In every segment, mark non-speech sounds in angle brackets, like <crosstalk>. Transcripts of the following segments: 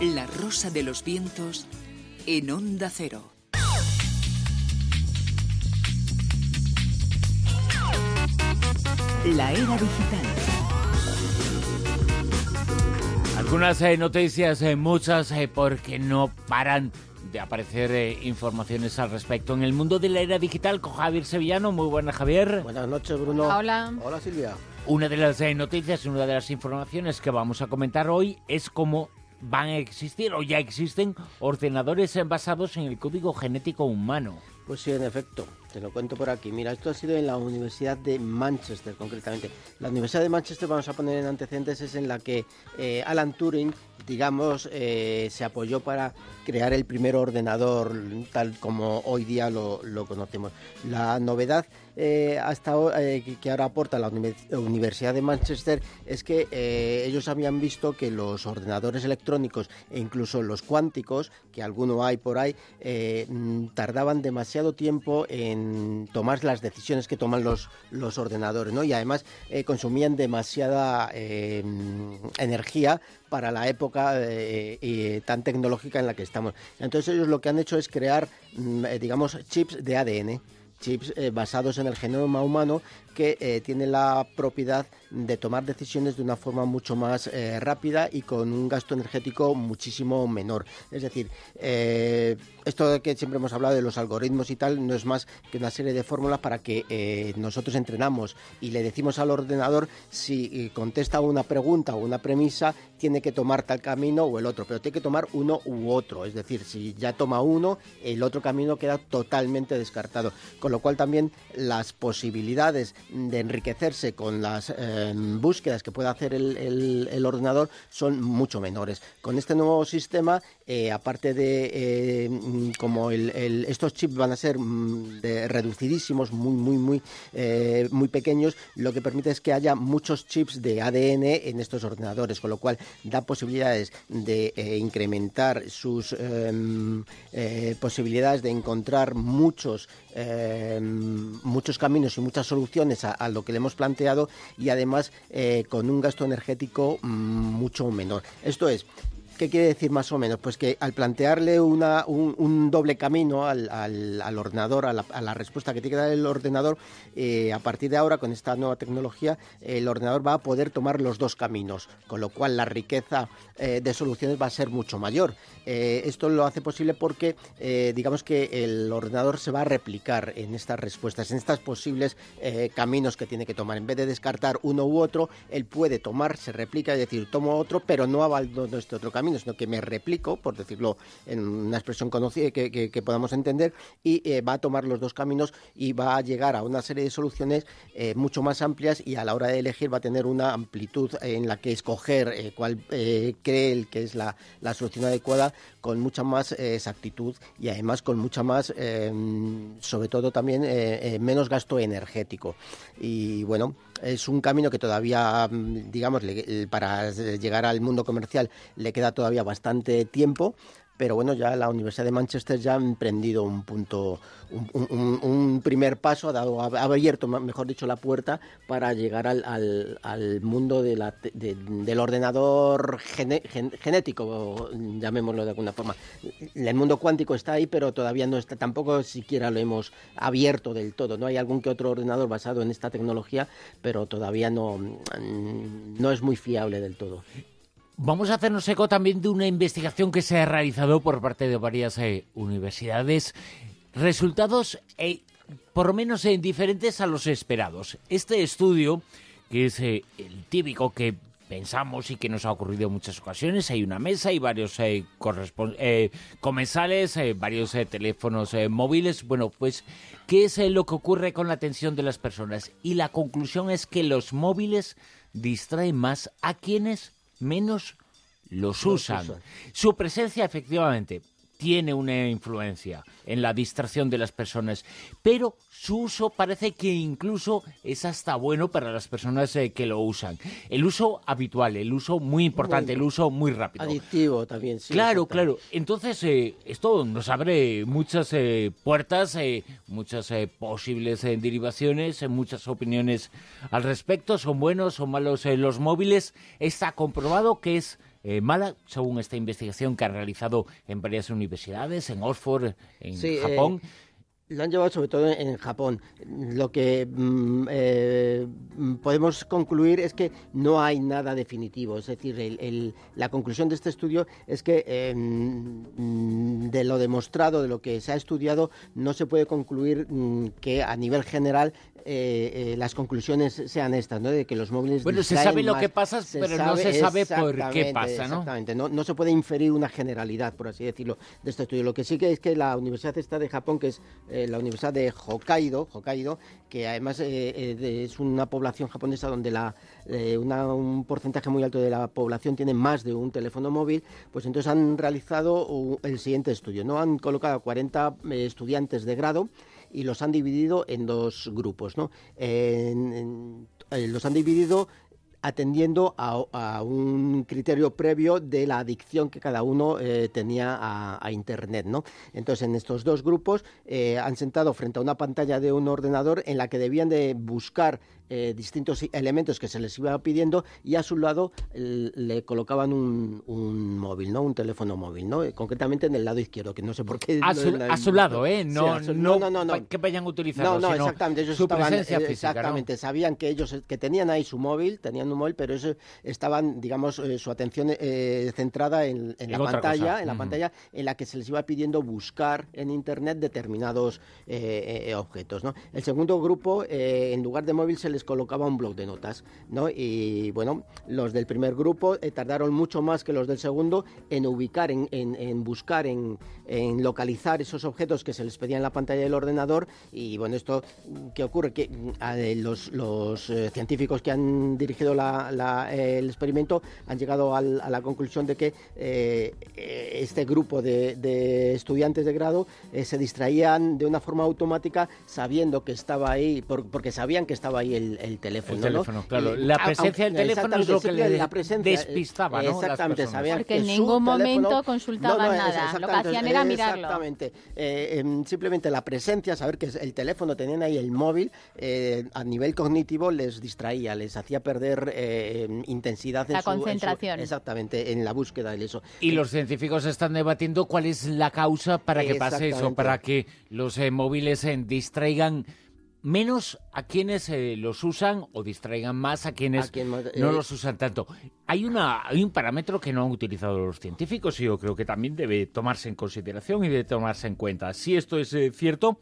La Rosa de los Vientos en Onda Cero. La era digital. Algunas eh, noticias, eh, muchas, eh, porque no paran de aparecer informaciones al respecto en el mundo de la era digital con Javier Sevillano. Muy buenas, Javier. Buenas noches, Bruno. Hola. Hola, Silvia. Una de las noticias, una de las informaciones que vamos a comentar hoy es cómo van a existir o ya existen ordenadores basados en el código genético humano. Pues sí, en efecto, te lo cuento por aquí. Mira, esto ha sido en la Universidad de Manchester, concretamente. La Universidad de Manchester, vamos a poner en antecedentes, es en la que eh, Alan Turing, digamos, eh, se apoyó para crear el primer ordenador tal como hoy día lo, conocemos. La novedad eh, hasta que ahora aporta la Universidad de Manchester es que ellos habían visto que los ordenadores electrónicos e incluso los cuánticos, que alguno hay por ahí, tardaban demasiado tiempo en tomar las decisiones que toman los, los ordenadores, ¿no? Y además eh, consumían demasiada eh, energía para la época eh, tan tecnológica en la que estamos. Entonces ellos lo que han hecho es crear, mm, digamos, chips de ADN chips basados en el genoma humano que eh, tiene la propiedad de tomar decisiones de una forma mucho más eh, rápida y con un gasto energético muchísimo menor. Es decir, eh, esto que siempre hemos hablado de los algoritmos y tal no es más que una serie de fórmulas para que nosotros entrenamos y le decimos al ordenador si contesta una pregunta o una premisa tiene que tomar tal camino o el otro, pero tiene que tomar uno u otro. Es decir, si ya toma uno, el otro camino queda totalmente descartado. Con lo cual también las posibilidades de enriquecerse con las eh, búsquedas que puede hacer el, ordenador son mucho menores. Con este nuevo sistema, eh, aparte de eh, como estos chips van a ser mm, reducidísimos, muy, muy, muy, muy pequeños, lo que permite es que haya muchos chips de ADN en estos ordenadores, con lo cual da posibilidades de incrementar sus em, posibilidades de encontrar muchos, em, muchos caminos y muchas soluciones a, lo que le hemos planteado y además eh, con un gasto energético mm, mucho menor. Esto es, ¿Qué quiere decir más o menos? Pues que al plantearle una, un, doble camino al, ordenador, a la, respuesta que tiene que dar el ordenador, eh, a partir de ahora, con esta nueva tecnología, el ordenador va a poder tomar los dos caminos, con lo cual la riqueza eh, de soluciones va a ser mucho mayor. Eh, esto lo hace posible porque, digamos que el ordenador se va a replicar en estas respuestas, en estos posibles caminos que tiene que tomar. En vez de descartar uno u otro, él puede tomar, se replica, es decir, tomo otro, pero no abandono este otro camino sino que me replico, por decirlo en una expresión conocida que, podamos entender, y eh, va a tomar los dos caminos y va a llegar a una serie de soluciones eh, mucho más amplias y a la hora de elegir va a tener una amplitud en la que escoger eh, cuál cree que es la, solución adecuada con mucha más exactitud y además con mucha más, sobre todo también, menos gasto energético. Y bueno, es un camino que todavía, mm, digamos, para llegar al mundo comercial le queda todavía bastante tiempo, pero bueno, ya la Universidad de Manchester ya ha emprendido un punto, un, primer paso, ha, dado, ha abierto, mejor dicho, la puerta para llegar al, al, mundo de la, del ordenador genético, llamémoslo de alguna forma. El mundo cuántico está ahí, pero todavía no está, tampoco siquiera lo hemos abierto del todo. No hay algún que otro ordenador basado en esta tecnología, pero todavía no, no es muy fiable del todo. Vamos a hacernos eco también de una investigación que se ha realizado por parte de varias eh, universidades. Resultados, eh, por lo menos eh, diferentes a los esperados. Este estudio, que es el típico que pensamos y que nos ha ocurrido en muchas ocasiones. Hay una mesa y varios comensales, varios teléfonos móviles. Bueno, pues, ¿qué es lo que ocurre con la atención de las personas? Y la conclusión es que los móviles distraen más a quienes menos los usan. Su presencia efectivamente tiene una influencia en la distracción de las personas, pero su uso parece que incluso es hasta bueno para las personas eh, que lo usan. El uso habitual, el uso muy importante, el uso muy rápido. Adictivo también, sí. Claro, claro. Entonces, eh, esto nos abre muchas eh, puertas, muchas posibles derivaciones, muchas opiniones al respecto. ¿Son buenos o malos los móviles? Está comprobado que es eh, mala, según esta investigación que han realizado en varias universidades, en Oxford, en Japón. Lo han llevado sobre todo en Japón. Lo que mm, eh, podemos concluir es que no hay nada definitivo. Es decir, la conclusión de este estudio es que em, de lo demostrado, de lo que se ha estudiado, no se puede concluir mm, que a nivel general eh, eh, las conclusiones sean estas, ¿no? De que los móviles. Bueno, se sabe lo que pasa, pero no se sabe por qué pasa, ¿no? Exactamente. No, se puede inferir una generalidad, por así decirlo, de este estudio. Lo que sí que es que la Universidad esta de Japón, que es eh, la Universidad de Hokkaido, Hokkaido, que además es una población japonesa donde la, un porcentaje muy alto de la población tiene más de un teléfono móvil, pues entonces han realizado el siguiente estudio, ¿no? Han colocado a 40 estudiantes de grado y los han dividido en dos grupos. ¿no? Eh, los han dividido atendiendo a, un criterio previo de la adicción que cada uno eh, tenía a, Internet. ¿no? Entonces, en estos dos grupos eh, han sentado frente a una pantalla de un ordenador en la que debían de buscar eh, distintos elementos que se les iba pidiendo y a su lado le colocaban un, móvil, ¿no? Un teléfono móvil, ¿no? Eh, concretamente en el lado izquierdo, que no sé por qué. A su, lado, ¿eh? No, no, no, no, que vayan a utilizarlo, No, no, exactamente. Ellos estaban, eh, Exactamente. Sabían que ellos que tenían ahí su móvil, tenían un móvil, pero eso estaban, digamos, su atención centrada en, la pantalla, en la pantalla en la que se les iba pidiendo buscar en internet determinados objetos, ¿no? El segundo grupo, en lugar de móvil, se les colocaba un blog de notas, ¿no? Y bueno, los del primer grupo eh, tardaron mucho más que los del segundo en ubicar, en, en, buscar, en, localizar esos objetos que se les pedía en la pantalla del ordenador. Y bueno, esto, ¿qué ocurre? Que mm, los, los eh, científicos que han dirigido el experimento han llegado a la conclusión de que eh, este grupo de, estudiantes de grado se distraían de una forma automática sabiendo que estaba ahí, porque sabían que estaba ahí el, el, teléfono. teléfono, claro. La presencia del teléfono es lo que le la presencia, despistaba, ¿no? Exactamente, sabían Porque en ningún momento consultaban nada. Lo que hacían era mirarlo. Exactamente. Eh, em, simplemente la presencia, saber que el teléfono tenían ahí el móvil, eh, a nivel cognitivo les distraía, les hacía perder eh, intensidad en la concentración. exactamente, en la búsqueda de eso. Y los científicos están debatiendo cuál es la causa para que pase eso, para que los móviles distraigan menos a quienes eh, los usan o distraigan más a quienes no eh, los usan tanto. Hay, una, hay un parámetro que no han utilizado los científicos y yo creo que también debe tomarse en consideración y debe tomarse en cuenta. Si esto es eh, cierto,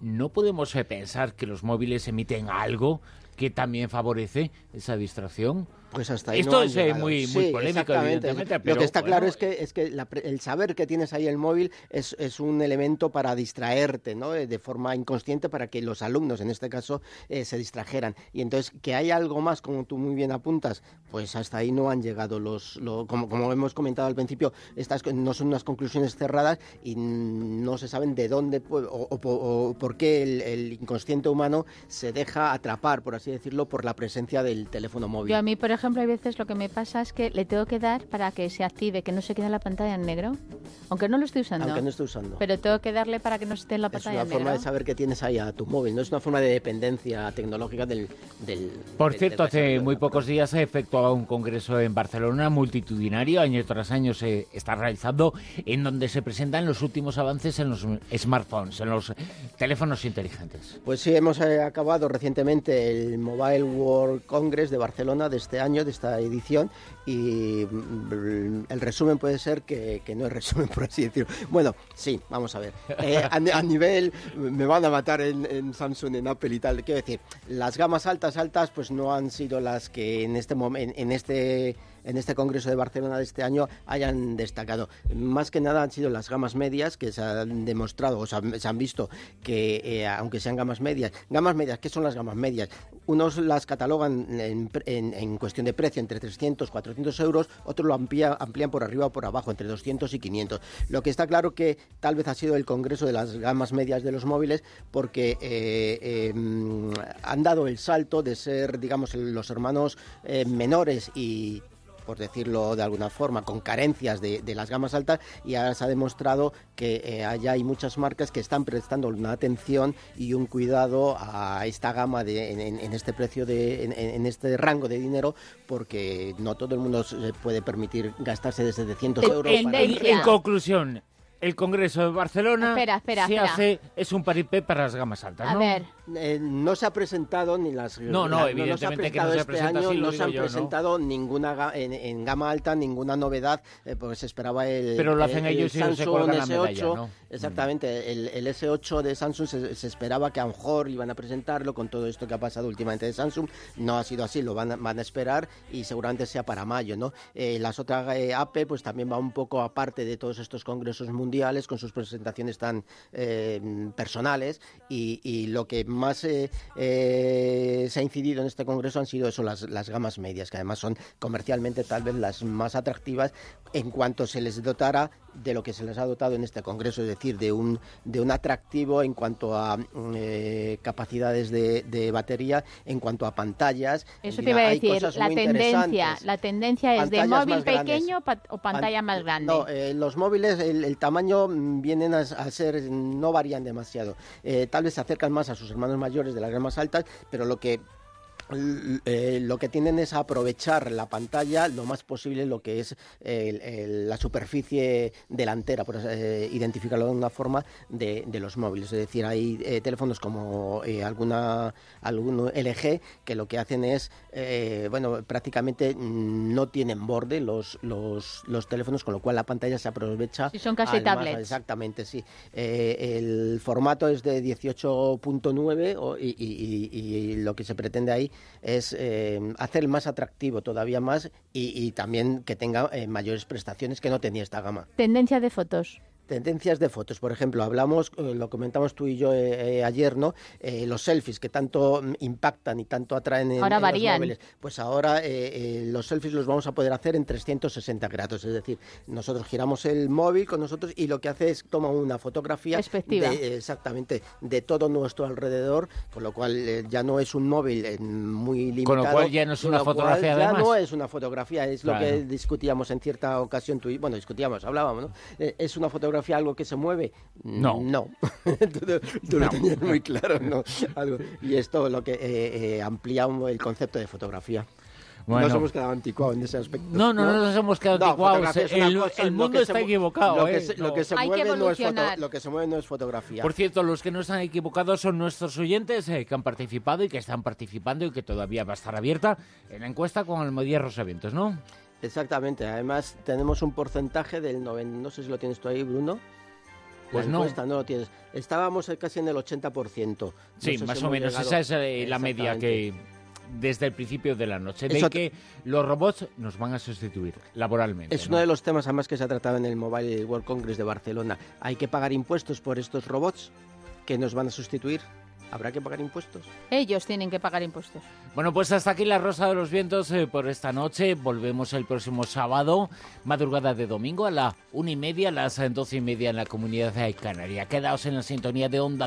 no podemos pensar que los móviles emiten algo que también favorece esa distracción. Pues hasta ahí Esto es eh, muy, muy polémico, evidentemente. Lo que está claro es que, es que el saber que tienes ahí el móvil es, es, un elemento para distraerte, ¿no? Eh, de forma inconsciente para que los alumnos, en este caso, eh, se distrajeran. Y entonces, que hay algo más, como tú muy bien apuntas, pues hasta ahí no han llegado los... como, como hemos comentado al principio, estas no son unas conclusiones cerradas y no se saben de dónde o, por qué el, el, inconsciente humano se deja atrapar, por así decirlo, por la presencia del teléfono móvil. Yo a mí, por ejemplo, hay veces lo que me pasa es que le tengo que dar para que se active, que no se quede la pantalla en negro. Aunque no lo estoy usando. Aunque no estoy usando. Pero tengo que darle para que no esté en la pantalla en negro. Es una forma de saber que tienes ahí a tu móvil, no es una forma de dependencia tecnológica del... del Por cierto, hace muy pocos días se efectuado un congreso en Barcelona multitudinario, año tras año se está realizando, en donde se presentan los últimos avances en los smartphones, en los teléfonos inteligentes. Pues sí, hemos eh, acabado recientemente el Mobile World Congress de Barcelona de este año, de esta edición, y mm, el resumen puede ser que, no es resumen, <laughs> por así decirlo. Bueno, sí, vamos a ver. Eh, a, nivel, me van a matar en, Samsung, en Apple y tal. Quiero decir, las gamas altas, altas, pues no han sido las que en este momento, en este en este Congreso de Barcelona de este año hayan destacado. Más que nada han sido las gamas medias que se han demostrado o se han, visto que, eh, aunque sean gamas medias, gamas medias, ¿qué son las gamas medias? Unos las catalogan en, cuestión de precio entre 300, 400 euros, otros lo amplían por arriba o por abajo, entre 200 y 500. Lo que está claro que tal vez ha sido el Congreso de las gamas medias de los móviles porque eh, em, han dado el salto de ser, digamos, los hermanos eh, menores y por decirlo de alguna forma, con carencias de, las gamas altas y ahora se ha demostrado que eh, allá hay muchas marcas que están prestando una atención y un cuidado a esta gama de, en, este precio de en, este rango de dinero porque no todo el mundo se puede permitir gastarse desde 700 euros. en conclusión, el Congreso de Barcelona se hace, es un paripé para las gamas altas, ¿no? ver. Eh, no se ha presentado ni las... No, no, evidentemente que no se ha este año, no se han presentado ninguna en, gama alta, ninguna novedad, eh, porque se esperaba el Pero lo hacen ellos y Samsung se S8, ¿no? Exactamente, el, el, S8 de Samsung se, esperaba que a lo mejor iban a presentarlo con todo esto que ha pasado últimamente de Samsung, no ha sido así, lo van a, van a esperar y seguramente sea para mayo, ¿no? Eh, las otras AP pues también va un poco aparte de todos estos congresos mundiales mundiales con sus presentaciones tan eh, personales y, lo que más eh, eh, se ha incidido en este congreso han sido eso, las, las gamas medias, que además son comercialmente tal vez las más atractivas en cuanto se les dotara de lo que se les ha dotado en este congreso, es decir, de un, de un atractivo en cuanto a mm, capacidades de, batería, en cuanto a pantallas. Eso te iba a decir, la tendencia, la tendencia es de móvil pequeño o pantalla más grande. No, los móviles, el, tamaño mm, vienen a, ser, no varían demasiado. Eh, tal vez se acercan más a sus hermanos mayores de las gamas altas, pero lo que eh, lo que tienen es aprovechar la pantalla lo más posible lo que es la superficie delantera, por eh, identificarlo de una forma, de, los móviles. Es decir, hay eh, teléfonos como alguna algún LG que lo que hacen es, bueno, prácticamente no tienen borde los, los, los, teléfonos, con lo cual la pantalla se aprovecha. Si son casi tablets. exactamente, sí. el formato es de 18.9 y, y lo que se pretende ahí es eh, hacer más atractivo todavía más y, también que tenga eh, mayores prestaciones que no tenía esta gama. Tendencia de fotos. Tendencias de fotos, por ejemplo, hablamos, eh, lo comentamos tú y yo eh, eh, ayer, ¿no? los selfies que tanto mm, impactan y tanto atraen en, ahora los móviles. Pues ahora los selfies los vamos a poder hacer en 360 grados, es decir, nosotros giramos el móvil con nosotros y lo que hace es toma una fotografía de, exactamente de todo nuestro alrededor, con lo cual ya no es un móvil muy limitado. Con lo cual ya no es una fotografía Ya no es una fotografía, es lo que discutíamos en cierta ocasión tú y, bueno, discutíamos, hablábamos, ¿no? es una fotografía algo que se mueve? No. No. <laughs> tú, lo tenías muy claro, ¿no? Y esto lo que eh, eh, amplía el concepto de fotografía. No nos hemos quedado anticuados en ese aspecto. No, no, no, nos hemos quedado anticuados. El, mundo está equivocado. Lo que, se, lo, que se mueve no es lo que se mueve no es fotografía. Por cierto, los que no están equivocados son nuestros oyentes eh, que han participado y que están participando y que todavía va a estar abierta en la encuesta con Almodía Rosavientos, ¿no? Exactamente, además tenemos un porcentaje del 90, no sé si lo tienes tú ahí, Bruno. Pues no. no lo tienes. Estábamos casi en el 80%. sí, más o menos, esa es eh, la media que desde el principio de la noche, de que los robots nos van a sustituir laboralmente. Es uno de los temas además que se ha tratado en el Mobile World Congress de Barcelona. ¿Hay que pagar impuestos por estos robots que nos van a sustituir? ¿Habrá que pagar impuestos? Ellos tienen que pagar impuestos. Bueno, pues hasta aquí la Rosa de los Vientos eh, por esta noche. Volvemos el próximo sábado, madrugada de domingo, a la una y media, a las doce y media en la comunidad de Canaria. Quedaos en la sintonía de Onda